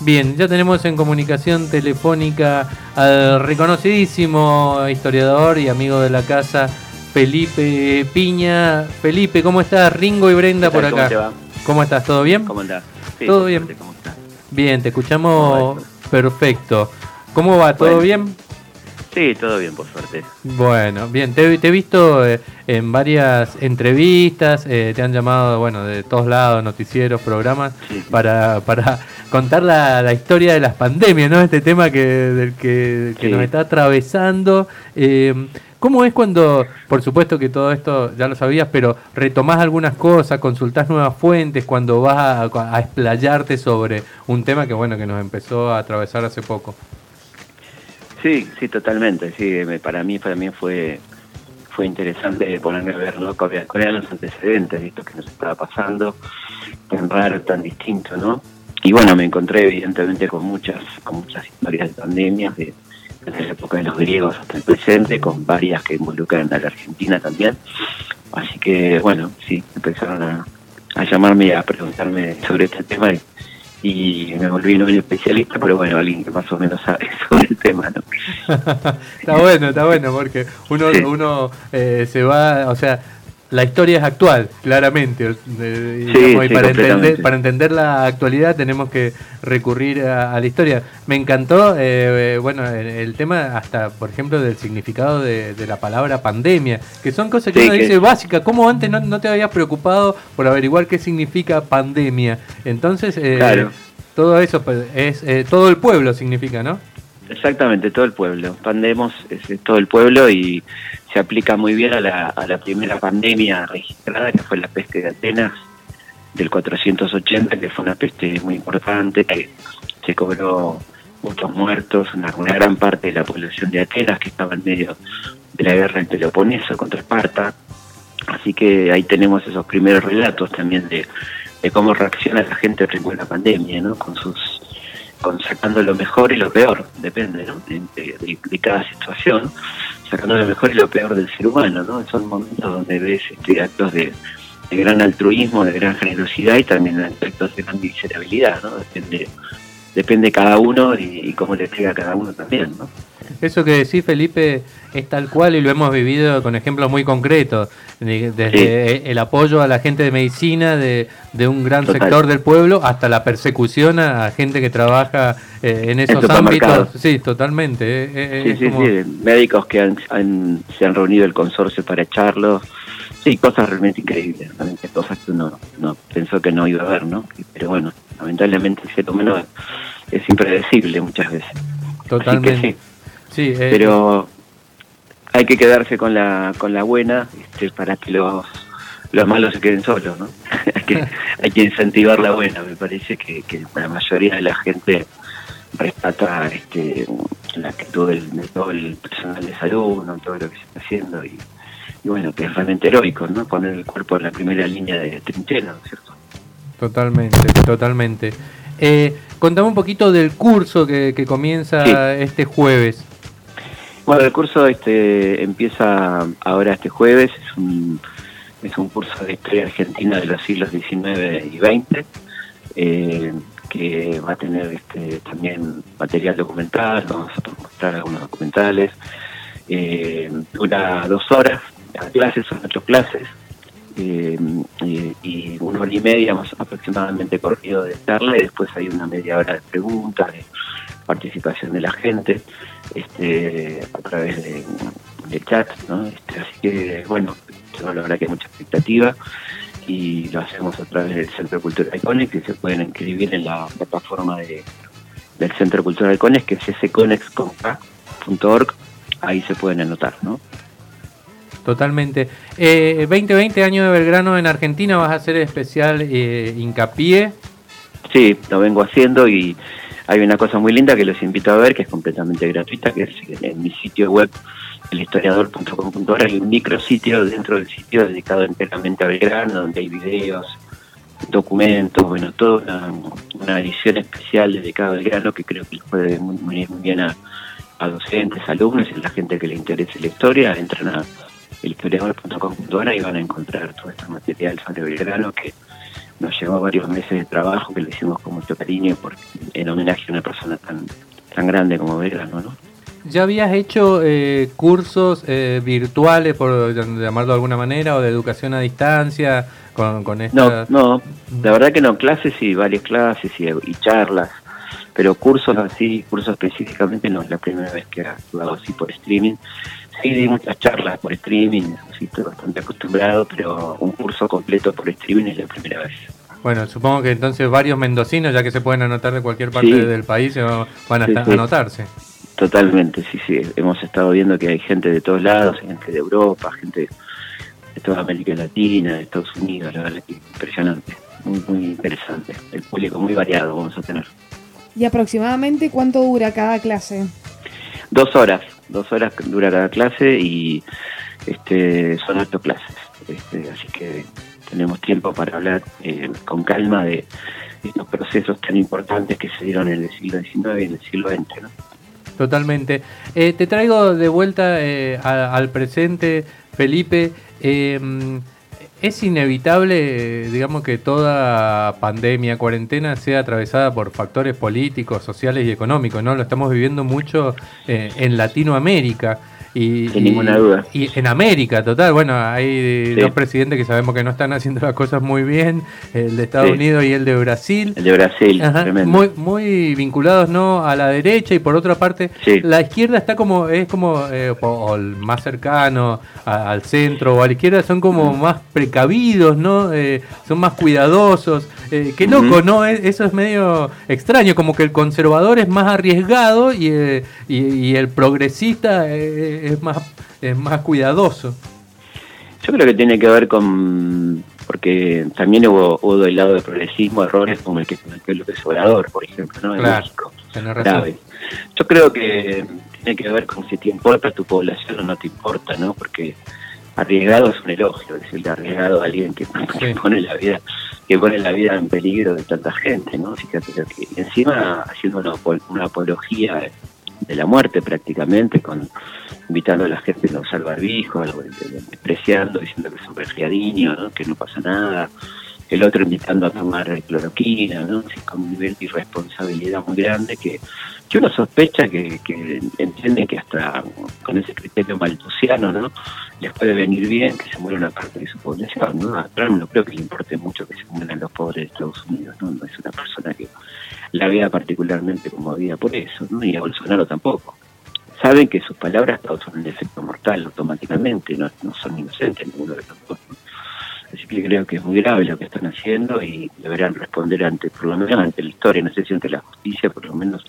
Bien, ya tenemos en comunicación telefónica al reconocidísimo historiador y amigo de la casa, Felipe Piña. Felipe, ¿cómo estás? Ringo y Brenda por acá. ¿Cómo te va? ¿Cómo estás? ¿Todo bien? ¿Cómo andás? Sí, Todo bien. ¿Cómo estás? Bien, te escuchamos perfecto. ¿Cómo va? ¿Todo Bueno. bien? Sí, todo bien, por suerte. Bueno, bien, te, te he visto eh, en varias entrevistas, eh, te han llamado, bueno, de todos lados, noticieros, programas, Sí. para, para contar la, la historia de las pandemias, ¿no? Este tema que, del que, que Sí. nos está atravesando. Eh, ¿Cómo es cuando, por supuesto que todo esto ya lo sabías, pero retomás algunas cosas, consultás nuevas fuentes, cuando vas a, a explayarte sobre un tema que, bueno, que nos empezó a atravesar hace poco? Sí, sí, totalmente. Sí, me- para mí también fue fue interesante ponerme a ver ¿no? los antecedentes de esto que nos estaba pasando, tan raro, tan distinto, ¿no? Y bueno, me encontré evidentemente con muchas con muchas historias de pandemias, de, desde la época de los griegos hasta el presente, con varias que involucran a la Argentina también. Así que, bueno, sí, empezaron a, a llamarme y a preguntarme sobre este tema y, y me volví no un especialista, pero bueno, alguien que más o menos sabe sobre el tema, ¿no? está bueno, está bueno, porque uno, Sí. uno eh, se va, o sea, la historia es actual, claramente. eh, Sí, digamos, y sí, para, entender, para entender la actualidad tenemos que recurrir a, a la historia. Me encantó, eh, eh, bueno, el, el tema hasta, por ejemplo, del significado de, de la palabra pandemia, que son cosas que Sí, uno que- dice básicas. ¿Cómo antes no, no te habías preocupado por averiguar qué significa pandemia? Entonces, eh, Claro. todo eso pues, es, eh, todo el pueblo significa, ¿no? Exactamente, todo el pueblo. Pandemos es todo el pueblo y se aplica muy bien a la, a la primera pandemia registrada, que fue la peste de Atenas del 480, que fue una peste muy importante, que se cobró muchos muertos, una, gran parte de la población de Atenas que estaba en medio de la guerra en Peloponeso contra Esparta. Así que ahí tenemos esos primeros relatos también de, cómo reacciona la gente frente a la pandemia, ¿no? Con sus con sacando lo mejor y lo peor, depende de- de cada situación, sacando lo mejor y lo peor del ser humano, ¿no? Son momentos donde ves este, actos de, gran altruismo, de gran generosidad y también aspectos de gran miserabilidad, ¿no? Depende, depende cada uno y, y cómo le pega a cada uno también, ¿no? Eso que decís, Felipe, es tal cual y lo hemos vivido con ejemplos muy concretos. de- Desde el apoyo a la gente de medicina de, de un gran Total. sector del pueblo hasta la persecución a gente que trabaja eh, en esos ámbitos. Sí, totalmente. eh, eh, Sí, sí, como- sí, médicos que han, han- se han reunido el consorcio para echarlos. Sí, cosas realmente increíbles, realmente cosas que uno no pensó que no iba a ver, ¿no? Pero bueno, lamentablemente el ser humano es impredecible muchas veces. Totalmente. Sí, eh, pero hay que quedarse con la con la buena este, para que los los malos se queden solos, ¿no? hay, que, hay que incentivar la buena, me parece que, que la mayoría de la gente respeta este, la actitud del, de todo el personal de salud, ¿no? todo lo que se está haciendo y, y bueno, que es realmente heroico, ¿no? Poner el cuerpo en la primera línea de trinchera, ¿no es cierto? Totalmente, totalmente. Eh, contame un poquito del curso que, que comienza Sí. este jueves. Bueno, el curso este empieza ahora este jueves, es un, es un curso de historia argentina de los siglos XIX y XX, eh, que va a tener este, también material documental, vamos a mostrar algunos documentales, eh, dura dos horas, las clases son ocho clases, eh, y, una hora y media más aproximadamente corrido de charla después hay una media hora de preguntas, de participación de la gente este, a través de, de chat, ¿no? Este, así que, bueno, yo la verdad que hay mucha expectativa y lo hacemos a través del Centro Cultural Icones, que se pueden inscribir en la plataforma de, del Centro Cultural Icones, que es sconexconca.org, ahí se pueden anotar, ¿no? Totalmente. Eh, 2020 año de Belgrano en Argentina, vas a hacer especial eh, hincapié. Sí, lo vengo haciendo y hay una cosa muy linda que los invito a ver, que es completamente gratuita, que es en mi sitio web, elhistoriador.com.ar, hay un micrositio dentro del sitio dedicado enteramente a Belgrano, donde hay videos, documentos, bueno, toda una, una edición especial dedicada a Belgrano que creo que les puede muy, muy, muy bien a, a docentes, alumnos y a la gente que le interese la historia, entran a elhistoriador.com.ar y van a encontrar todo este material sobre Belgrano que nos llevó varios meses de trabajo que le hicimos con mucho cariño por, en homenaje a una persona tan, tan grande como Belgrano, ¿no? ¿Ya habías hecho eh, cursos eh, virtuales, por llamarlo de alguna manera, o de educación a distancia con, con esta... No, no, la verdad que no, clases y varias clases y, y charlas, pero cursos así, cursos específicamente no, es la primera vez que hago así por streaming. Sí, di muchas charlas por streaming, sí, estoy bastante acostumbrado, pero un curso completo por streaming es la primera vez. Bueno, supongo que entonces varios mendocinos, ya que se pueden anotar de cualquier parte del país, van a anotarse. Totalmente, sí, sí. Hemos estado viendo que hay gente de todos lados, gente de Europa, gente de toda América Latina, de Estados Unidos, la verdad que impresionante, muy, muy interesante. El público muy variado vamos a tener. ¿Y aproximadamente cuánto dura cada clase? Dos horas, dos horas dura cada clase y este son ocho clases. Este, así que tenemos tiempo para hablar eh, con calma de estos procesos tan importantes que se dieron en el siglo XIX y en el siglo XX. ¿no? Totalmente. Eh, te traigo de vuelta eh, al presente, Felipe. Eh, es inevitable, digamos, que toda pandemia, cuarentena sea atravesada por factores políticos, sociales y económicos, ¿no? Lo estamos viviendo mucho en Latinoamérica. Y, Sin ninguna duda. Y en América, total. Bueno, hay dos presidentes que sabemos que no están haciendo las cosas muy bien, el de Estados Unidos y el de Brasil. El de Brasil, tremendo. Muy, muy vinculados no a la derecha y por otra parte la izquierda está como, es como, eh, o más cercano al centro o a la izquierda, son como más precavidos, ¿no? Eh, son más cuidadosos. Eh, qué loco, ¿no? Eso es medio extraño, como que el conservador es más arriesgado y, eh, y, el progresista es, más, es más cuidadoso. Yo creo que tiene que ver con. Porque también hubo, hubo del lado del progresismo errores como el que cometió López Obrador, por ejemplo, ¿no? En México. Grave. Yo creo que tiene que ver con si te importa tu población o no te importa, ¿no? Porque arriesgado es un elogio, decirle arriesgado a alguien que, pone la vida que pone la vida en peligro de tanta gente, ¿no? Fíjate que encima haciendo una, una apología de la muerte prácticamente, con invitando a la gente a usar barbijo, despreciando, diciendo que es un resfriadinho, ¿no? que no pasa nada, el otro invitando a tomar cloroquina, ¿no? con un nivel de irresponsabilidad muy grande que, que uno sospecha que, que entiende que hasta con ese criterio maltusiano, ¿no? les puede venir bien que se muera una parte de su población, ¿no? A Trump no creo que le importe mucho que se mueran los pobres de Estados Unidos, ¿no? No es una persona que la vea particularmente como vida por eso, ¿no? Y a Bolsonaro tampoco. Saben que sus palabras causan un efecto mortal automáticamente, no, no son inocentes ninguno de los dos. Así que creo que es muy grave lo que están haciendo y deberán responder ante, por lo menos ante la historia, no sé si ante la justicia, por lo menos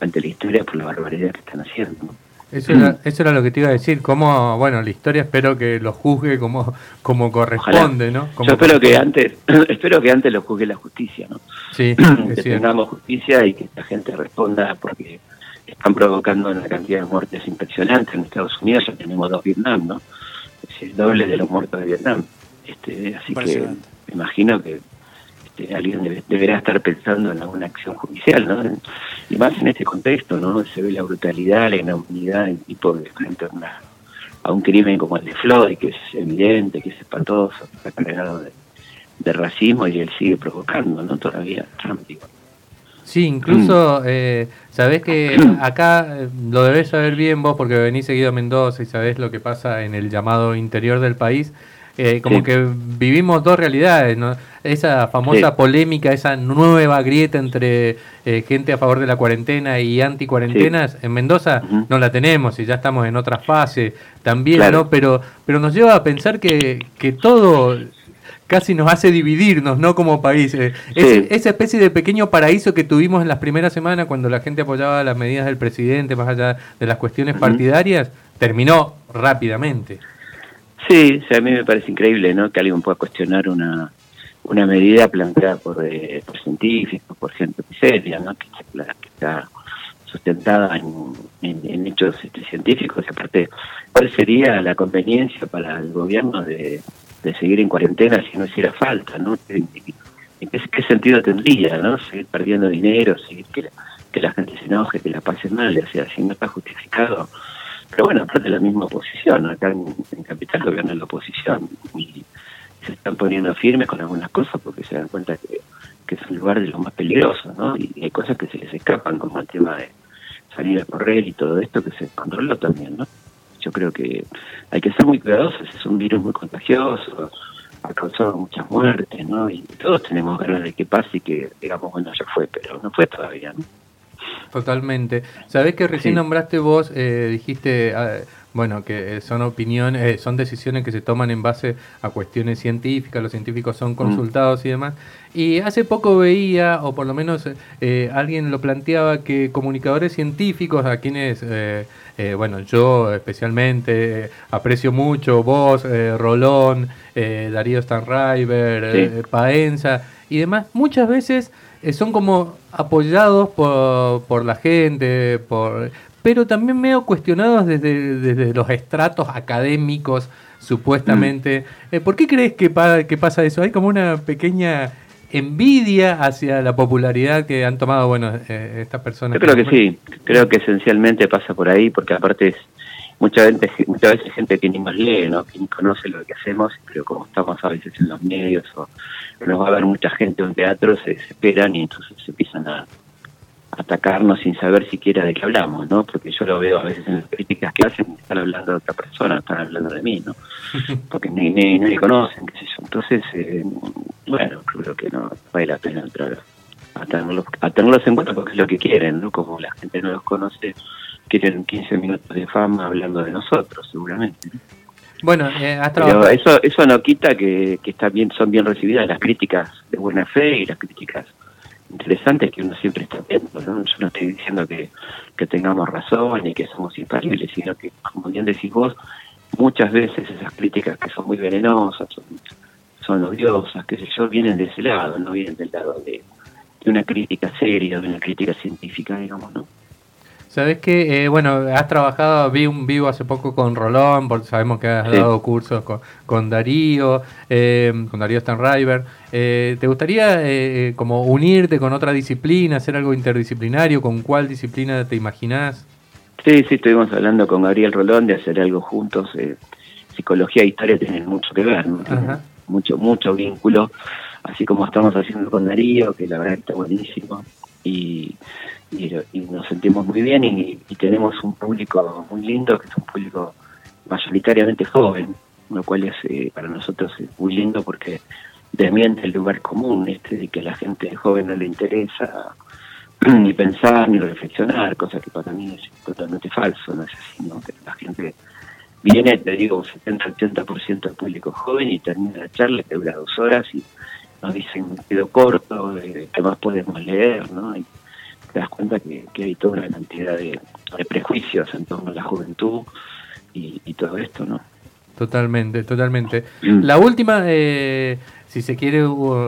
ante la historia por la barbaridad que están haciendo. Eso era, eso era lo que te iba a decir, como, bueno, la historia espero que lo juzgue como, como corresponde, ¿no? Yo espero que antes, espero que antes lo juzgue la justicia, ¿no? Sí, que tengamos justicia y que la gente responda porque están provocando una cantidad de muertes impresionantes. En Estados Unidos ya tenemos dos Vietnam, ¿no? Es el doble de los muertos de Vietnam. Este, así que me imagino que este, alguien deberá estar pensando en alguna acción judicial, ¿no? Y más en este contexto, ¿no? Se ve la brutalidad, la inhumanidad del tipo de frente a, un crimen como el de Floyd, que es evidente, que es espantoso, que está cargado de, racismo y él sigue provocando, ¿no? Todavía Trump, Sí, incluso, mm. eh, sabés que acá eh, lo debés saber bien vos porque venís seguido a Mendoza y sabés lo que pasa en el llamado interior del país. Eh, como que vivimos dos realidades, ¿no? Esa famosa polémica, esa nueva grieta entre eh, gente a favor de la cuarentena y anti-cuarentenas, en Mendoza no la tenemos y ya estamos en otra fase también, ¿no? Pero, pero nos lleva a pensar que, que todo casi nos hace dividirnos, ¿no? Como país. Eh, esa especie de pequeño paraíso que tuvimos en las primeras semanas cuando la gente apoyaba las medidas del presidente, más allá de las cuestiones partidarias, terminó rápidamente. Sí, a mí me parece increíble ¿no? que alguien pueda cuestionar una, una medida planteada por, eh, por científicos, por gente seria, ¿no? que, está sustentada en, hechos este, científicos. Y aparte, ¿cuál sería la conveniencia para el gobierno de, de seguir en cuarentena si no hiciera falta? ¿no? ¿En qué, sentido tendría? ¿no? Seguir perdiendo dinero, seguir que la, que la gente se enoje, que la pase mal, o sea, si no está justificado pero bueno, aparte la misma oposición, acá en, Capital gobierna la oposición. Y se están poniendo firmes con algunas cosas porque se dan cuenta que, es un lugar de lo más peligroso, ¿no? Y hay cosas que se les escapan, como el tema de salir a correr y todo esto que se controló también, ¿no? Yo creo que hay que ser muy cuidadosos, es un virus muy contagioso, ha causado muchas muertes, ¿no? Y todos tenemos ganas de que pase y que digamos, bueno, ya fue, pero no fue todavía, ¿no? Totalmente. Sabés que recién Sí. nombraste vos, eh, dijiste, ah, bueno, que son opiniones, eh, son decisiones que se toman en base a cuestiones científicas, los científicos son consultados y demás. Y hace poco veía, o por lo menos eh, alguien lo planteaba, que comunicadores científicos, a quienes, eh, eh, bueno, yo especialmente eh, aprecio mucho, vos, eh, Rolón, eh, Darío Stanriver, Sí. eh, Paenza y demás, muchas veces eh, son como apoyados por, por la gente, por pero también medio cuestionados desde, desde los estratos académicos, supuestamente. Mm. Eh, ¿Por qué crees que, pa- que pasa eso? Hay como una pequeña envidia hacia la popularidad que han tomado, bueno, eh, estas personas. Yo creo que sí, creo que esencialmente pasa por ahí, porque aparte es mucha gente, muchas veces gente que ni nos lee, ¿no? que ni conoce lo que hacemos, pero como estamos a veces en los medios o nos va a ver mucha gente en un teatro, se desesperan y entonces se empiezan a atacarnos sin saber siquiera de qué hablamos, ¿no? Porque yo lo veo a veces en las críticas que hacen, están hablando de otra persona, están hablando de mí, ¿no? Porque ni, ni, ni me conocen, qué sé yo. Entonces, eh, bueno, creo que no vale la pena entrar a tenerlos, a tenerlos en cuenta porque es lo que quieren, ¿no? Como la gente no los conoce, quieren 15 minutos de fama hablando de nosotros, seguramente. ¿no? Bueno, eh, has Pero eso eso no quita que, que está bien, son bien recibidas las críticas de buena fe y las críticas interesantes que uno siempre está atento, ¿no? Yo no estoy diciendo que, que tengamos razón y que somos infalibles, sino que, como bien decís vos, muchas veces esas críticas que son muy venenosas, son, son odiosas, qué sé yo, vienen de ese lado, no vienen del lado de, de una crítica seria, de una crítica científica, digamos, ¿no? Sabes que, eh, bueno, has trabajado, vi un vivo hace poco con Rolón, porque sabemos que has Sí. dado cursos con, con Darío, eh, con Darío Stanriver. Eh, ¿Te gustaría eh, como unirte con otra disciplina, hacer algo interdisciplinario? ¿Con cuál disciplina te imaginás? Sí, sí, estuvimos hablando con Gabriel Rolón de hacer algo juntos. eh, psicología e historia tienen mucho que ver, ¿no? Ajá. mucho, mucho vínculo, así como estamos haciendo con Darío, que la verdad está buenísimo, y, y, y nos sentimos muy bien y, tenemos un público muy lindo, que es un público mayoritariamente joven, lo cual es eh, para nosotros es muy lindo porque desmiente el lugar común este de que a la gente joven no le interesa ni pensar ni reflexionar, cosa que para mí es totalmente falso, no es así, ¿no? Que la gente viene, te digo, un 70-80% del público joven y termina la charla que dura dos horas y nos dicen, me quedo corto, ¿qué más podemos leer? ¿no? Y te das cuenta que, que hay toda una cantidad de, de prejuicios en torno a la juventud y, y todo esto, ¿no? Totalmente, totalmente. Mm. La última, eh, si se quiere,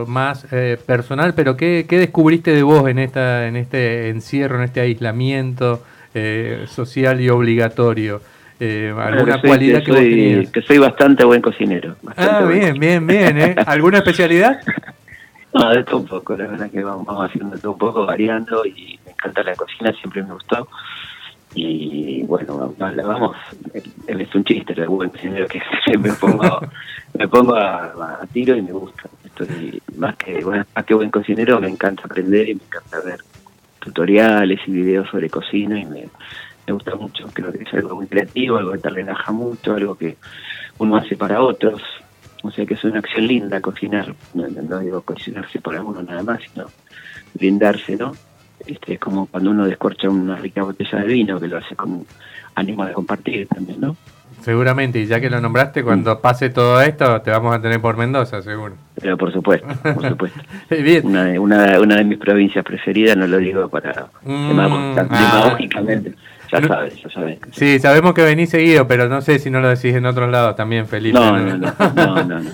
más eh, personal, pero ¿qué, ¿qué descubriste de vos en, esta, en este encierro, en este aislamiento eh, social y obligatorio? Eh, ¿Alguna Bueno, cualidad que, vos soy, tenías? que soy bastante buen cocinero. bastante Ah, bien, bien, bien. ¿eh? ¿Alguna especialidad? No, de todo un poco, la verdad que vamos, haciendo todo un poco, variando y me encanta la cocina, siempre me gustó. Y bueno, vamos, él es un chiste, el buen cocinero que me pongo, me pongo a, a tiro y me gusta. Estoy más que, bueno, más que buen cocinero, me encanta aprender y me encanta ver tutoriales y videos sobre cocina y me, me gusta mucho. Creo que es algo muy creativo, algo que te relaja mucho, algo que uno hace para otros. O sea que es una acción linda cocinar, no, digo cocinarse para uno nada más, sino brindarse, ¿no? Este, es como cuando uno descorcha una rica botella de vino, que lo hace con ánimo de compartir también, ¿no? Seguramente, y ya que lo nombraste, cuando pase todo esto, te vamos a tener por Mendoza, seguro. Pero por supuesto, por supuesto. Bien. Una de, una, una de mis provincias preferidas, no lo digo para Mm, ah. Ya No. sabes, ya sabes. Sí, sabemos que venís seguido, pero no sé si no lo decís en otros lados también, Felipe. No, no, no, no, no, no.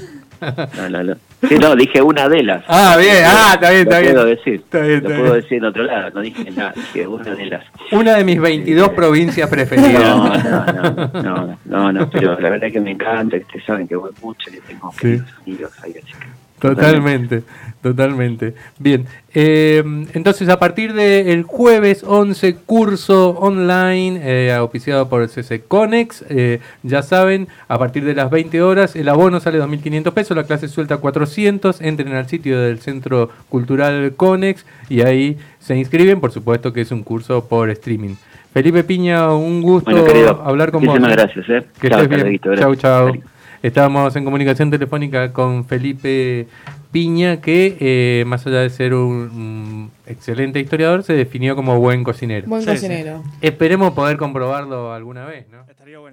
No, no, no. Sí, no, dije una de las. Ah, bien, ah, está bien, Lo está bien. puedo decir. Está bien, lo está puedo bien. decir en otro lado, no dije nada, dije una de las. Una de mis 22 provincias preferidas. No, no, no, no, no, no, pero la verdad que me encanta, ustedes saben que voy mucho y tengo Sí. queridos amigos ahí, así que Totalmente, totalmente. Bien, eh, entonces a partir del jueves 11, curso online eh, auspiciado por el CC Conex, eh, ya saben, a partir de las 20 horas el abono sale 2.500 pesos, la clase suelta 400, entren al sitio del Centro Cultural Conex y ahí se inscriben, por supuesto que es un curso por streaming. Felipe Piña, un gusto Bueno, querido, hablar con vos. muchísimas gracias, ¿eh? Que Chao, estés bien. Chau, chau. Estábamos en comunicación telefónica con Felipe Piña, que eh, más allá de ser un, un excelente historiador, se definió como buen cocinero. Buen Sí, cocinero. Esperemos poder comprobarlo alguna vez, ¿no? Estaría bueno.